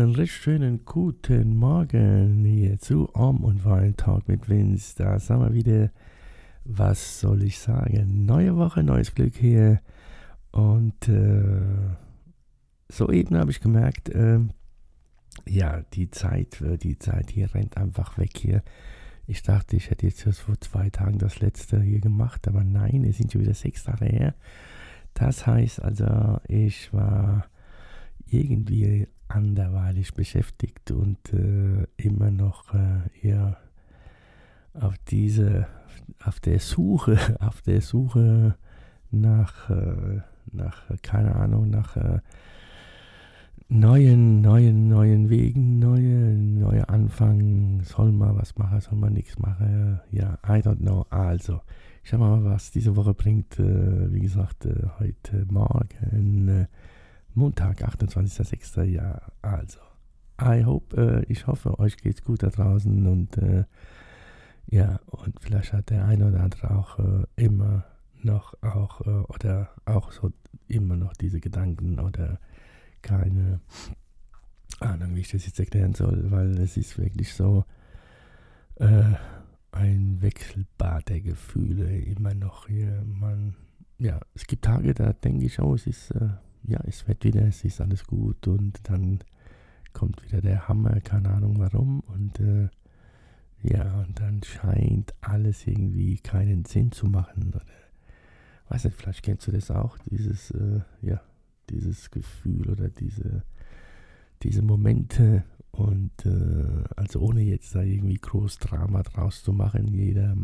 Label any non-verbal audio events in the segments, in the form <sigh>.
Einen recht schönen guten Morgen hier zu Arm und Wein Talk mit Vince. Da sind wir wieder, was soll ich sagen, neue Woche, neues Glück hier. Und äh, soeben habe ich gemerkt, äh, ja, die Zeit, äh, die Zeit hier rennt einfach weg hier. Ich dachte, ich hätte jetzt vor zwei Tagen das letzte hier gemacht, aber nein, es sind schon wieder sechs Tage her. Das heißt also, ich war irgendwie anderweitig beschäftigt und äh, immer noch äh, eher auf diese, auf der Suche, <laughs> auf der Suche nach, äh, nach keine Ahnung, nach äh, neuen, neuen, neuen Wegen, neue, neue Anfang. Soll man was machen, soll man nichts machen? Ja, I don't know. Also, ich schau mal, was diese Woche bringt. Äh, wie gesagt, äh, heute Morgen Montag, 28.06. Ja, also. I hope, äh, ich hoffe, euch geht's gut da draußen und äh, ja, und vielleicht hat der eine oder andere auch äh, immer noch auch äh, oder auch so immer noch diese Gedanken oder keine Ahnung, wie ich das jetzt erklären soll, weil es ist wirklich so äh, ein Wechselbad der Gefühle immer noch hier. Man, ja, es gibt Tage, da denke ich, oh, es ist äh, ja, es wird wieder, es ist alles gut und dann kommt wieder der Hammer, keine Ahnung warum und äh, ja, und dann scheint alles irgendwie keinen Sinn zu machen oder weiß nicht, vielleicht kennst du das auch, dieses, äh, ja, dieses Gefühl oder diese, diese Momente und äh, also ohne jetzt da irgendwie groß Drama draus zu machen, jeder,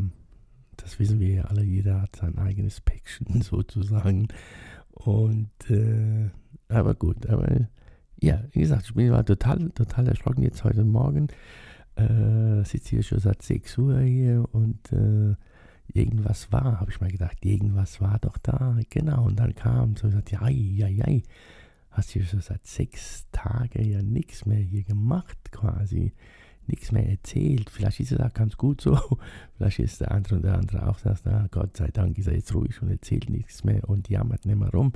das wissen wir ja alle, jeder hat sein eigenes Päckchen <laughs> sozusagen und, äh, aber gut, aber ja, wie gesagt, ich bin war total, total erschrocken jetzt heute Morgen. Äh, sitze hier schon seit 6 Uhr hier und äh, irgendwas war, habe ich mal gedacht, irgendwas war doch da, genau. Und dann kam so, gesagt, ja, ja, ja, hast du schon seit sechs Tagen ja nichts mehr hier gemacht quasi nichts mehr erzählt. Vielleicht ist es auch ganz gut so. <laughs> Vielleicht ist der andere und der andere auch sagt, na, Gott sei Dank ist er jetzt ruhig und erzählt nichts mehr und jammert nicht mehr rum.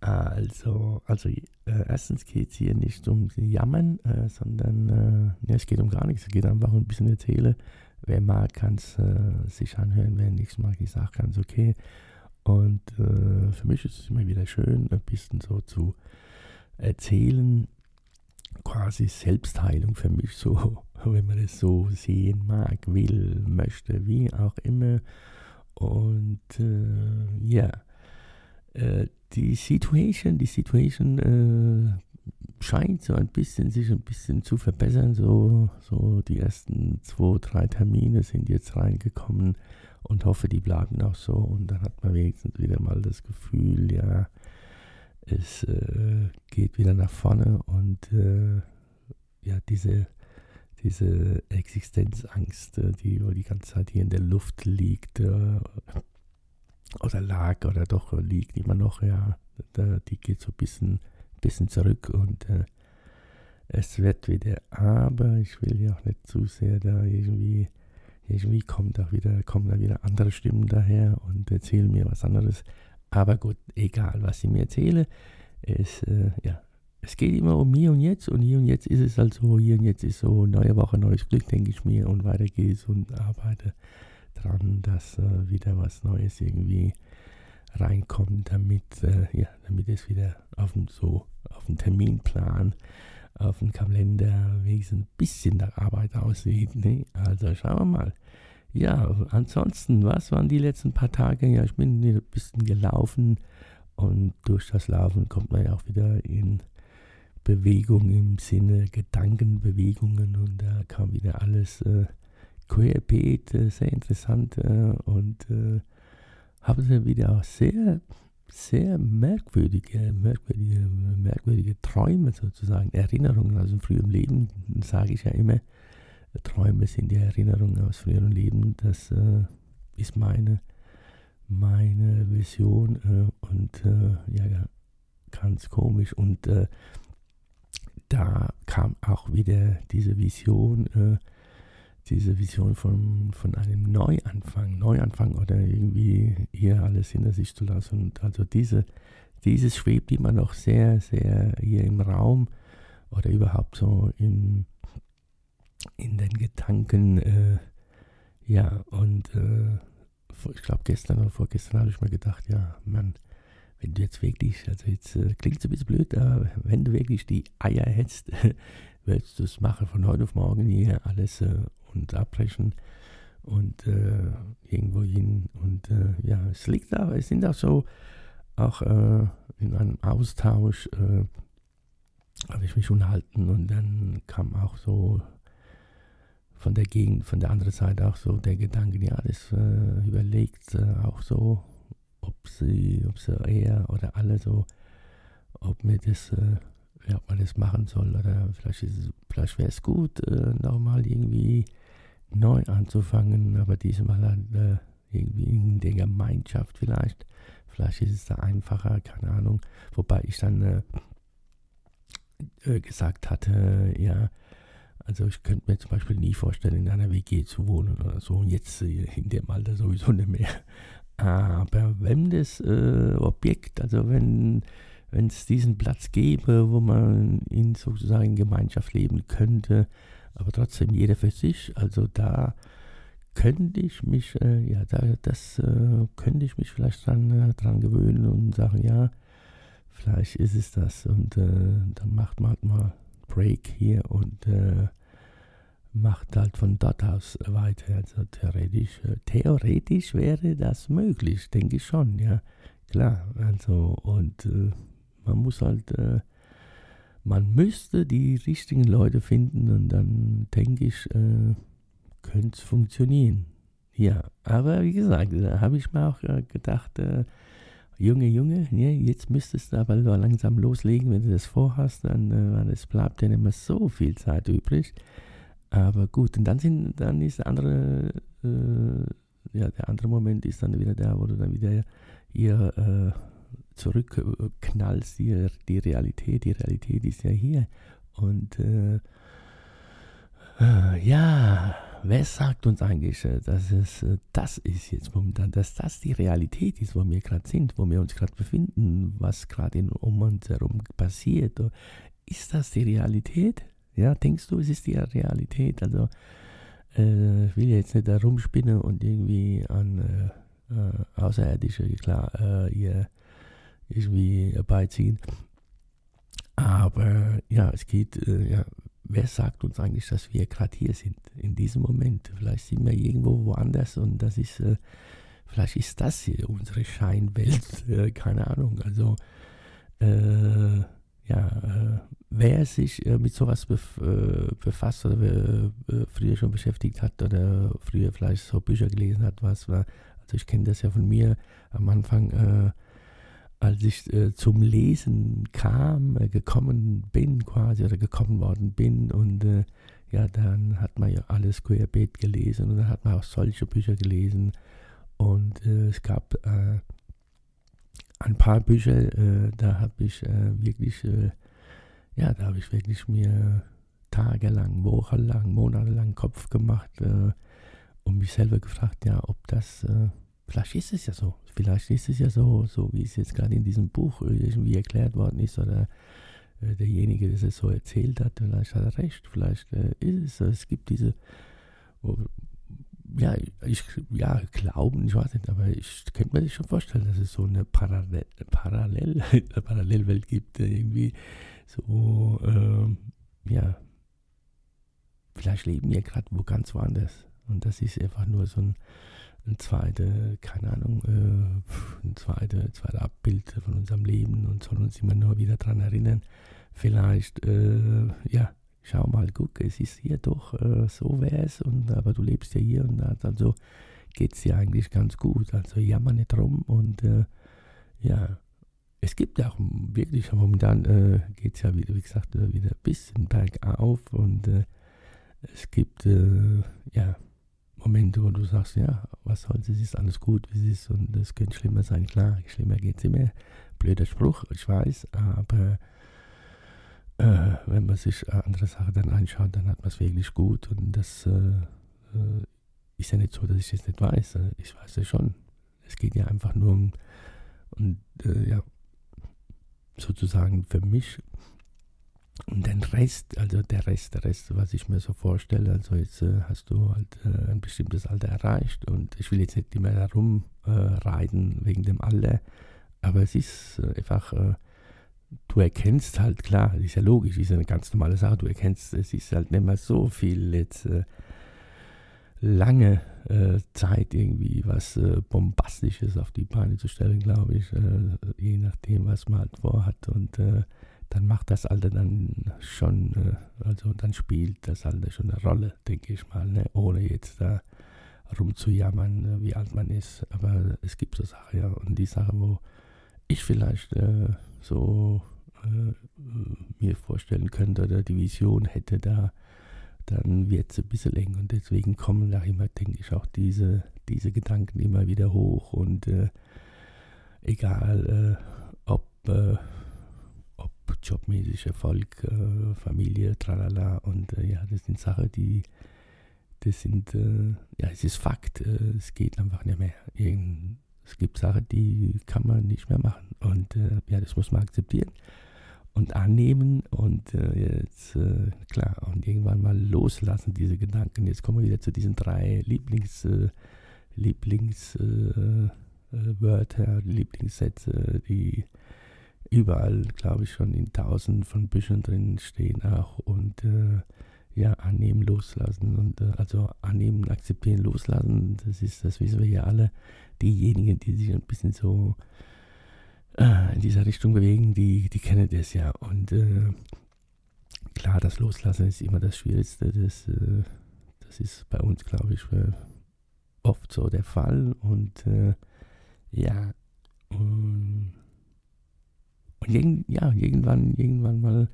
Also, also äh, erstens geht es hier nicht um Jammern, äh, sondern äh, ja, es geht um gar nichts. Es geht einfach um ein bisschen erzählen. Wer mag, kann es äh, sich anhören. Wer nichts mag, ich sage ganz okay. Und äh, für mich ist es immer wieder schön, ein bisschen so zu erzählen, quasi Selbstheilung für mich so, <laughs> wenn man es so sehen mag, will, möchte, wie auch immer. Und äh, ja, äh, die Situation, die Situation äh, scheint so ein bisschen sich ein bisschen zu verbessern. So, so die ersten zwei, drei Termine sind jetzt reingekommen und hoffe, die bleiben auch so. Und dann hat man wenigstens wieder mal das Gefühl, ja, es äh, geht wieder nach vorne und äh, ja, diese, diese Existenzangst, äh, die die ganze Zeit hier in der Luft liegt äh, oder lag oder doch liegt immer noch, ja, da, die geht so ein bisschen, bisschen zurück und äh, es wird wieder, aber ich will ja auch nicht zu sehr da irgendwie, irgendwie kommt da wieder, kommen da wieder andere Stimmen daher und erzählen mir was anderes. Aber gut, egal was ich mir erzähle, es, äh, ja, es geht immer um hier und jetzt und hier und jetzt ist es halt so, hier und jetzt ist so, neue Woche, neues Glück, denke ich mir und weiter geht's und arbeite dran, dass äh, wieder was Neues irgendwie reinkommt, damit, äh, ja, damit es wieder auf dem, so, auf dem Terminplan, auf dem Kalender wenigstens ein bisschen nach Arbeit aussieht. Ne? Also schauen wir mal. Ja, ansonsten, was waren die letzten paar Tage? Ja, ich bin ein bisschen gelaufen und durch das Laufen kommt man ja auch wieder in Bewegung im Sinne Gedankenbewegungen und da kam wieder alles äh, querbeet, äh, sehr interessant äh, und äh, haben sie wieder auch sehr, sehr merkwürdige, merkwürdige, merkwürdige Träume sozusagen, Erinnerungen aus dem frühen Leben, sage ich ja immer Träume sind die Erinnerungen aus früheren Leben. Das äh, ist meine, meine Vision äh, und äh, ja, ganz komisch. Und äh, da kam auch wieder diese Vision, äh, diese Vision von, von einem Neuanfang, Neuanfang oder irgendwie hier alles hinter sich zu lassen. Und also diese, dieses schwebt immer noch sehr, sehr hier im Raum oder überhaupt so im, in den Gedanken. Äh, ja, und äh, ich glaube gestern oder vorgestern habe ich mir gedacht, ja, Mann, wenn du jetzt wirklich, also jetzt äh, klingt es ein bisschen blöd, aber wenn du wirklich die Eier hättest, <laughs> würdest du es machen von heute auf morgen hier alles äh, und abbrechen und äh, irgendwo hin. Und äh, ja, es liegt da, es sind auch so, auch äh, in einem Austausch äh, habe ich mich unterhalten und dann kam auch so von der Gegend, von der anderen Seite auch so der Gedanke, ja, das äh, überlegt auch so, ob sie, ob sie er oder alle so, ob mir das, äh, ja, ob man das machen soll oder vielleicht, vielleicht wäre es gut, äh, nochmal irgendwie neu anzufangen, aber diesmal halt, äh, irgendwie in der Gemeinschaft vielleicht. Vielleicht ist es da einfacher, keine Ahnung. Wobei ich dann äh, äh, gesagt hatte, ja, also ich könnte mir zum Beispiel nie vorstellen, in einer WG zu wohnen oder so. Und jetzt äh, in dem Alter sowieso nicht mehr. Aber wenn das äh, Objekt, also wenn es diesen Platz gäbe, wo man in sozusagen Gemeinschaft leben könnte, aber trotzdem jeder für sich, also da könnte ich mich, äh, ja, da, das äh, könnte ich mich vielleicht dran, äh, dran gewöhnen und sagen, ja, vielleicht ist es das. Und äh, dann macht man halt mal Break hier und äh, macht halt von dort aus weiter. Also theoretisch, äh, theoretisch wäre das möglich, denke ich schon, ja. Klar, also und äh, man muss halt, äh, man müsste die richtigen Leute finden und dann denke ich, äh, könnte es funktionieren. Ja, aber wie gesagt, da habe ich mir auch äh, gedacht, äh, Junge, Junge, ja, jetzt müsstest du aber langsam loslegen, wenn du das vorhast, dann äh, es bleibt ja nicht mehr so viel Zeit übrig. Aber gut, und dann, sind, dann ist der andere, äh, ja, der andere Moment ist dann wieder da, wo du dann wieder hier äh, zurückknallst, die, die Realität. Die Realität ist ja hier. Und äh, äh ja, wer sagt uns eigentlich, äh, dass es äh, das ist jetzt momentan, dass das die Realität ist, wo wir gerade sind, wo wir uns gerade befinden, was gerade um uns herum passiert? Ist das die Realität? Ja, denkst du, es ist die Realität? Also, äh, ich will jetzt nicht da rumspinnen und irgendwie an äh, äh, Außerirdische, klar, äh, ihr irgendwie beiziehen. Aber ja, es geht, äh, ja, wer sagt uns eigentlich, dass wir gerade hier sind, in diesem Moment? Vielleicht sind wir irgendwo woanders und das ist, äh, vielleicht ist das hier unsere Scheinwelt, <laughs> äh, keine Ahnung. Also, äh, ja, äh, wer sich äh, mit sowas bef äh, befasst oder früher schon beschäftigt hat oder früher vielleicht so Bücher gelesen hat, was war, also ich kenne das ja von mir am Anfang, als ich äh, zum Lesen kam, gekommen bin quasi oder gekommen worden bin und ja, dann hat man ja alles querbeet gelesen und dann hat man auch solche Bücher gelesen und es gab ein paar Bücher, äh, da habe ich äh, wirklich, äh, ja, da habe ich wirklich mir tagelang, wochenlang, monatelang Kopf gemacht äh, und mich selber gefragt, ja, ob das, äh, vielleicht ist es ja so, vielleicht ist es ja so, so wie es jetzt gerade in diesem Buch irgendwie erklärt worden ist oder äh, derjenige, der es so erzählt hat, vielleicht hat er recht, vielleicht ist es so, es gibt diese, ja, ich, ja, glauben, ich weiß nicht, aber ich könnte mir das schon vorstellen, dass es so eine Parallel, Parallel, <laughs> Parallelwelt gibt, irgendwie so, ähm, ja, vielleicht leben wir gerade wo ganz woanders. Und das ist einfach nur so ein, ein zweite, keine Ahnung, äh, ein zweite, zweite Abbild von unserem Leben und soll uns immer nur wieder daran erinnern. Vielleicht, äh, ja, schau mal, guck, es ist hier doch, äh, so wäre es, aber du lebst ja hier und also geht es dir eigentlich ganz gut. Also jammer nicht rum und äh, ja, es gibt auch wirklich, momentan äh, geht es ja wieder, wie gesagt, äh, wieder ein bisschen bergauf und äh, es gibt äh, ja Momente, wo du sagst, ja, was soll's, es ist alles gut, wie es ist und es könnte schlimmer sein. Klar, schlimmer geht es immer. Blöder Spruch, ich weiß, aber äh, wenn man sich andere Sachen dann anschaut, dann hat man es wirklich gut und das äh, äh, ist ja nicht so, dass ich es nicht weiß. Ich weiß es schon. Es geht ja einfach nur um, und äh, ja, sozusagen für mich und den Rest, also der Rest, der Rest, was ich mir so vorstelle, also jetzt äh, hast du halt äh, ein bestimmtes Alter erreicht und ich will jetzt nicht mehr darum äh, wegen dem Alter, aber es ist äh, einfach, äh, du erkennst halt, klar, ist ja logisch, ist ja eine ganz normale Sache, du erkennst, es ist halt nicht mehr so viel jetzt äh, lange Zeit irgendwie was Bombastisches auf die Beine zu stellen, glaube ich, je nachdem, was man halt vorhat und dann macht das Alter dann schon, äh, also dann spielt das Alter schon eine Rolle, denke ich mal, ne? ohne jetzt da rumzujammern, äh, wie alt man ist. Aber es gibt so Sachen, ja. Und die Sachen, wo ich vielleicht äh, so äh, mir vorstellen könnte oder die Vision hätte, da dann wird es ein bisschen eng. Und deswegen kommen da immer, denke ich, auch diese, diese Gedanken immer wieder hoch. Und äh, egal, äh, ob jobmäßig Erfolg, äh, Familie, tralala. Und äh, ja, das sind Sachen, die, das sind, äh, ja, es ist Fakt. Äh, es geht einfach nicht mehr. Irgend, es gibt Sachen, die kann man nicht mehr machen. Und äh, ja, das muss man akzeptieren und annehmen und äh, jetzt, klar, und irgendwann mal loslassen, diese Gedanken. Jetzt kommen wir wieder zu diesen drei Lieblings, Lieblingswörter, Lieblingssätze, die überall, glaube ich, schon in tausenden von Büchern drin stehen auch. Und äh, ja, annehmen, loslassen. Und äh, also annehmen, akzeptieren, loslassen, das ist, das wissen wir ja alle. Diejenigen, die sich ein bisschen so äh, in dieser Richtung bewegen, die, die kennen das ja. Und äh, klar, das Loslassen ist immer das Schwierigste. Das, äh, das ist bei uns, glaube ich, oft so der Fall. Und äh, ja, und und ja, irgendwann, irgendwann mal,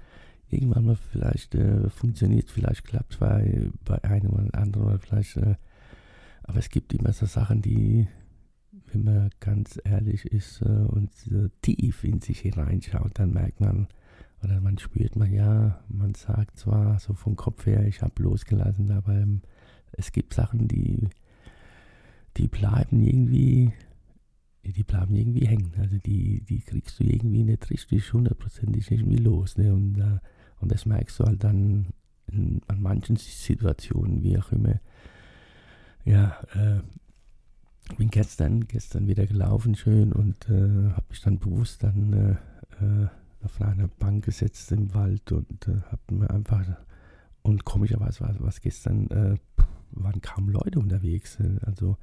irgendwann mal vielleicht äh, funktioniert, vielleicht klappt bei, bei einem oder anderen oder vielleicht, äh, aber es gibt immer so Sachen, die, wenn man ganz ehrlich ist äh, und tief in sich hineinschaut, dann merkt man, oder man spürt man, ja, man sagt zwar so vom Kopf her, ich habe losgelassen, aber ähm, es gibt Sachen, die, die bleiben irgendwie die bleiben irgendwie hängen. Also die, die kriegst du irgendwie nicht richtig hundertprozentig irgendwie los. Ne? Und, äh, und das merkst du halt dann in, an manchen Situationen, wie auch immer. Ja, äh, bin gestern, gestern wieder gelaufen schön und äh, habe mich dann bewusst dann äh, äh auf einer Bank gesetzt im Wald und äh, habe mir einfach und komischerweise war was gestern waren kaum Leute unterwegs. Also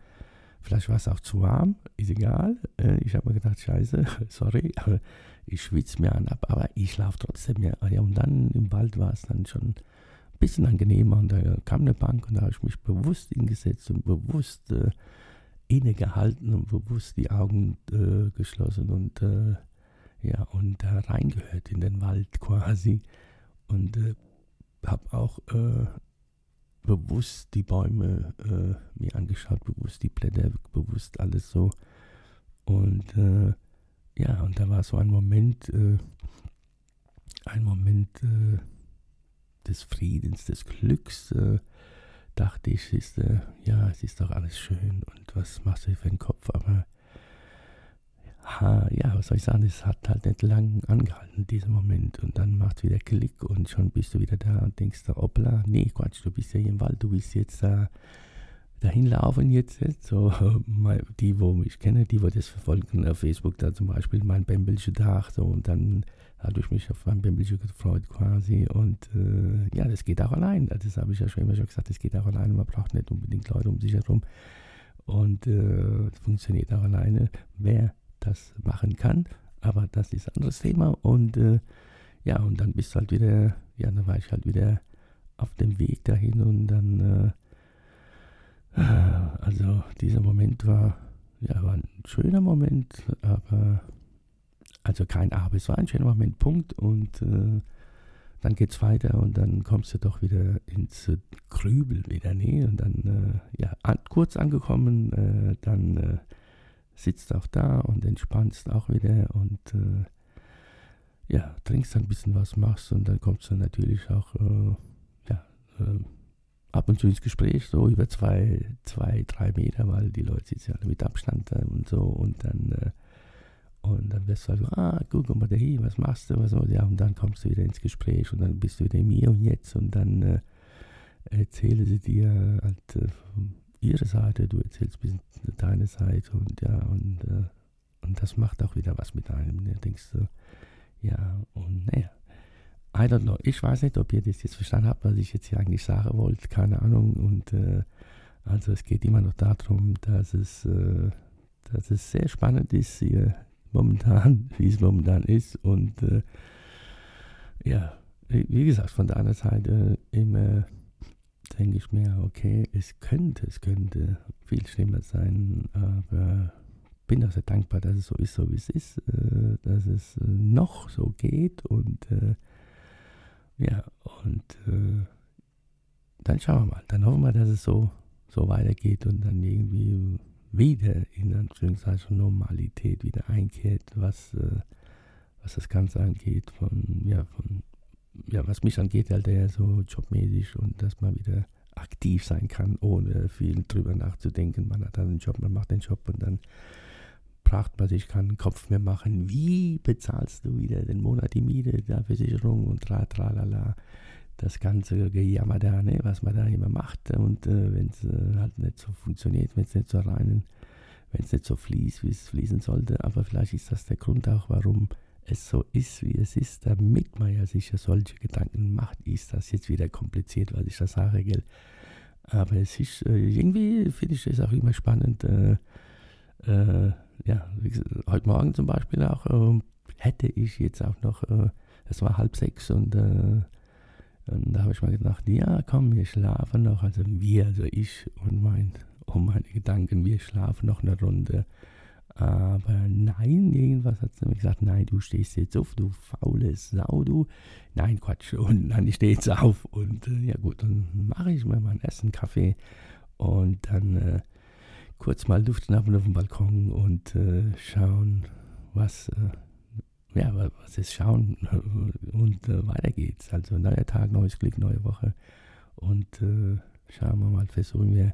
Vielleicht war es auch zu warm, ist egal. Äh, ich habe mir gedacht, scheiße, <laughs> sorry, ich schwitze mir an ab, aber ich schlafe trotzdem. Ja. ja, und dann im Wald war es dann schon ein bisschen angenehmer und da kam eine Bank und da habe ich mich bewusst hingesetzt und bewusst äh, innegehalten und bewusst die Augen äh, geschlossen und äh, ja, und da reingehört in den Wald quasi und äh, habe auch äh, bewusst die Bäume äh, mir angeschaut, bewusst die Blätter, bewusst alles so. Und äh, ja, und da war so ein Moment, äh, ein Moment äh, des Friedens, des Glücks. Äh, dachte ich, ist, äh, ja, es ist doch alles schön und was machst du für einen Kopf, aber ja, was soll ich sagen, es hat halt nicht lang angehalten, dieser Moment. Und dann macht wieder Klick und schon bist du wieder da und denkst, hoppla, nee, Quatsch, du bist ja hier im Wald, du willst jetzt da dahin laufen jetzt. So, <laughs> die, wo mich kennen, die, wo das verfolgen auf Facebook, da zum Beispiel mein Bembelsche Tag, so, und dann habe ich mich auf mein Bembelsche gefreut quasi. Und äh, ja, das geht auch allein. Das habe ich ja schon immer schon gesagt, das geht auch alleine. Man braucht nicht unbedingt Leute um sich herum. Und äh, funktioniert auch alleine. Wer das machen kann. Aber das ist ein anderes Thema. Und äh, ja, und dann bist du halt wieder, ja, dann war ich halt wieder auf dem Weg dahin und dann, äh, also dieser Moment war, ja, war ein schöner Moment, aber, also kein Aber, es war ein schöner Moment, Punkt. Und äh, dann geht es weiter und dann kommst du doch wieder ins äh, Grübel wieder, nee, und dann, äh, ja, an, kurz angekommen, äh, dann äh, sitzt auch da und entspannst auch wieder und äh, ja, trinkst ein bisschen was, machst und dann kommst du natürlich auch, äh, ja, ab und zu ins Gespräch, so über zwei, zwei, drei Meter, weil die Leute sitzen ja mit Abstand und so und dann und dann wirst du halt so, ah, guck mal da hier, was machst du, was so, ja, und dann kommst du wieder ins Gespräch und dann bist du wieder mir und jetzt und dann äh, erzählen sie dir halt äh, ihre Seite, du erzählst ein bisschen deine Seite und ja, und, äh, und das macht auch wieder was mit einem. Ne? Denkst du, ja, und naja. I don't know. Ich weiß nicht, ob ihr das jetzt verstanden habt, was ich jetzt hier eigentlich sagen wollte. Keine Ahnung. Und äh, also es geht immer noch darum, dass es, äh, dass es sehr spannend ist, hier momentan, <laughs> wie es momentan ist. Und äh, ja, wie gesagt, von der anderen Seite immer denke ich mir, okay, es könnte, es könnte viel schlimmer sein, aber bin auch sehr dankbar, dass es so ist, so wie es ist, äh, dass es äh, noch so geht und äh, ja, und dann schauen wir mal, dann hoffen wir, dass es so, so weitergeht und dann irgendwie wieder in Anführungszeichen Normalität wieder einkehrt, was, was das Ganze angeht, von, ja, von, ja, was mich angeht, halt eher so jobmäßig und dass man wieder aktiv sein kann, ohne viel drüber nachzudenken. Man hat dann einen Job, man macht den Job und dann braucht man sich keinen Kopf mehr machen. Wie bezahlst du wieder den Monat die Miete, der Versicherung und tra, tra, la, la das ganze Gejammer da, ne, was man da immer macht. Und äh, wenn es äh, halt nicht so funktioniert, wenn es nicht so rein, wenn es nicht so fließt, wie es fließen sollte. Aber vielleicht ist das der Grund auch, warum es so ist, wie es ist, damit man ja sich ja solche Gedanken macht, ist das jetzt wieder kompliziert, was ich da sage, gell? Aber es ist, äh, irgendwie finde ich es auch immer spannend, äh, äh, ja, heute Morgen zum Beispiel auch, ähm, hätte ich jetzt auch noch, äh, es war halb sechs und und da habe ich mal gedacht, ja, komm, wir schlafen noch. Also wir, also ich und mein, und meine Gedanken, wir schlafen noch eine Runde. Aber nein, irgendwas hat sie mir gesagt, nein, du stehst jetzt auf, du faule Sau, du. Nein, Quatsch. Und dann ich stehe jetzt auf. Und äh, ja gut, dann mache ich mir mein Essen, Kaffee und dann äh, kurz mal Luft schnappen auf dem Balkon und äh, schauen, was äh, ja, was ist schauen <laughs> und äh, weiter geht's. Also neuer Tag, neues Glück, neue Woche. Und äh, schauen wir mal, versuchen wir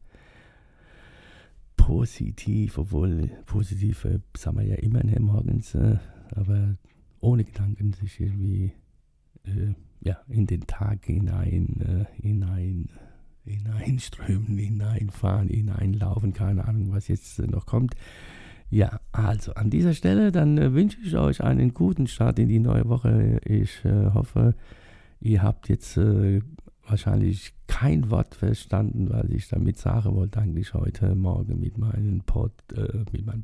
positiv, obwohl positiv äh, sagen wir ja immer ne, morgens, äh, aber ohne Gedanken sich irgendwie äh, ja, in den Tag hinein, äh, hinein hineinströmen, hineinfahren, hineinlaufen, keine Ahnung, was jetzt noch kommt. Ja, also an dieser Stelle, dann äh, wünsche ich euch einen guten Start in die neue Woche. Ich äh, hoffe, ihr habt jetzt äh, wahrscheinlich kein Wort verstanden, was ich damit sagen wollte, eigentlich heute Morgen mit meinem Pod, äh, mit meinem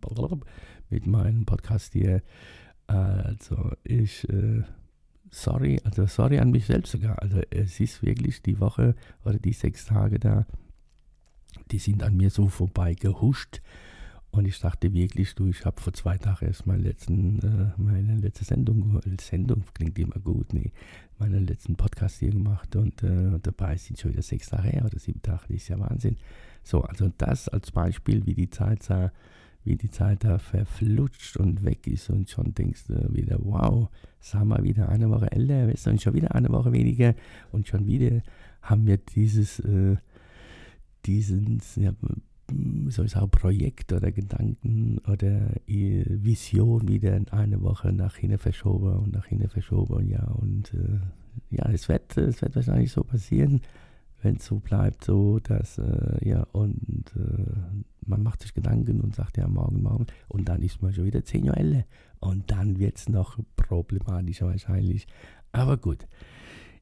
mit meinem Podcast hier. Also ich, äh, sorry, also sorry an mich selbst sogar. Also es ist wirklich die Woche oder die sechs Tage da, die sind an mir so vorbei gehuscht. Und ich dachte wirklich, du, ich habe vor zwei Tagen erst meine, letzten, äh, meine letzte Sendung, Sendung klingt immer gut, nee, meinen letzten Podcast hier gemacht und äh, dabei sind schon wieder sechs Tage her oder sieben Tage, das ist ja Wahnsinn. So, also das als Beispiel, wie die Zeit sah, wie die Zeit da verflutscht und weg ist und schon denkst du wieder, wow, sagen wir wieder eine Woche älter, weißt du, und schon wieder eine Woche weniger. Und schon wieder haben wir dieses, äh, diesen, ja, soll ich sagen, Projekt oder Gedanken oder Vision wieder in eine Woche nach hinten verschoben und nach hinten verschoben. Ja, und äh, ja, es wird, es wird wahrscheinlich so passieren, wenn es so bleibt, so dass, äh, ja, und äh, man macht sich Gedanken und sagt, ja, morgen, morgen, und dann ist man schon wieder zehn Jahre älter. Und dann wird es noch problematischer wahrscheinlich. Aber gut.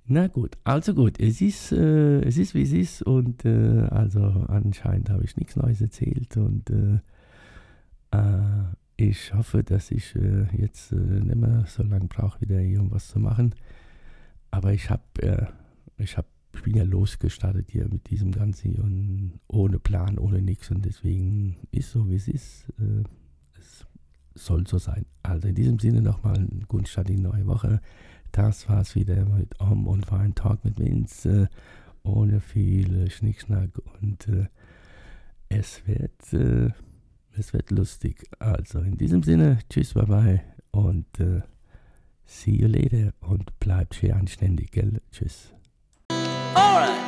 Na gut, also gut, es ist, äh, es ist wie es ist und äh, also anscheinend habe ich nichts Neues erzählt und äh, äh ich hoffe, dass ich äh, jetzt äh, nicht mehr so lange brauche, wieder irgendwas zu machen. Aber ich habe, ich habe, ich bin ja losgestartet hier mit diesem Ganzen und ohne Plan, ohne nichts und deswegen ist so wie es ist. es soll so sein. Also in diesem Sinne nochmal einen guten Start in die neue Woche. Das war's wieder mit Om und war ein Talk mit Vince. Ohne viel Schnickschnack und äh, es wird äh, es wird lustig. Also in diesem Sinne, tschüss, bye bye und äh, see you later und bleibt schön anständig, gell? Tschüss. Alright.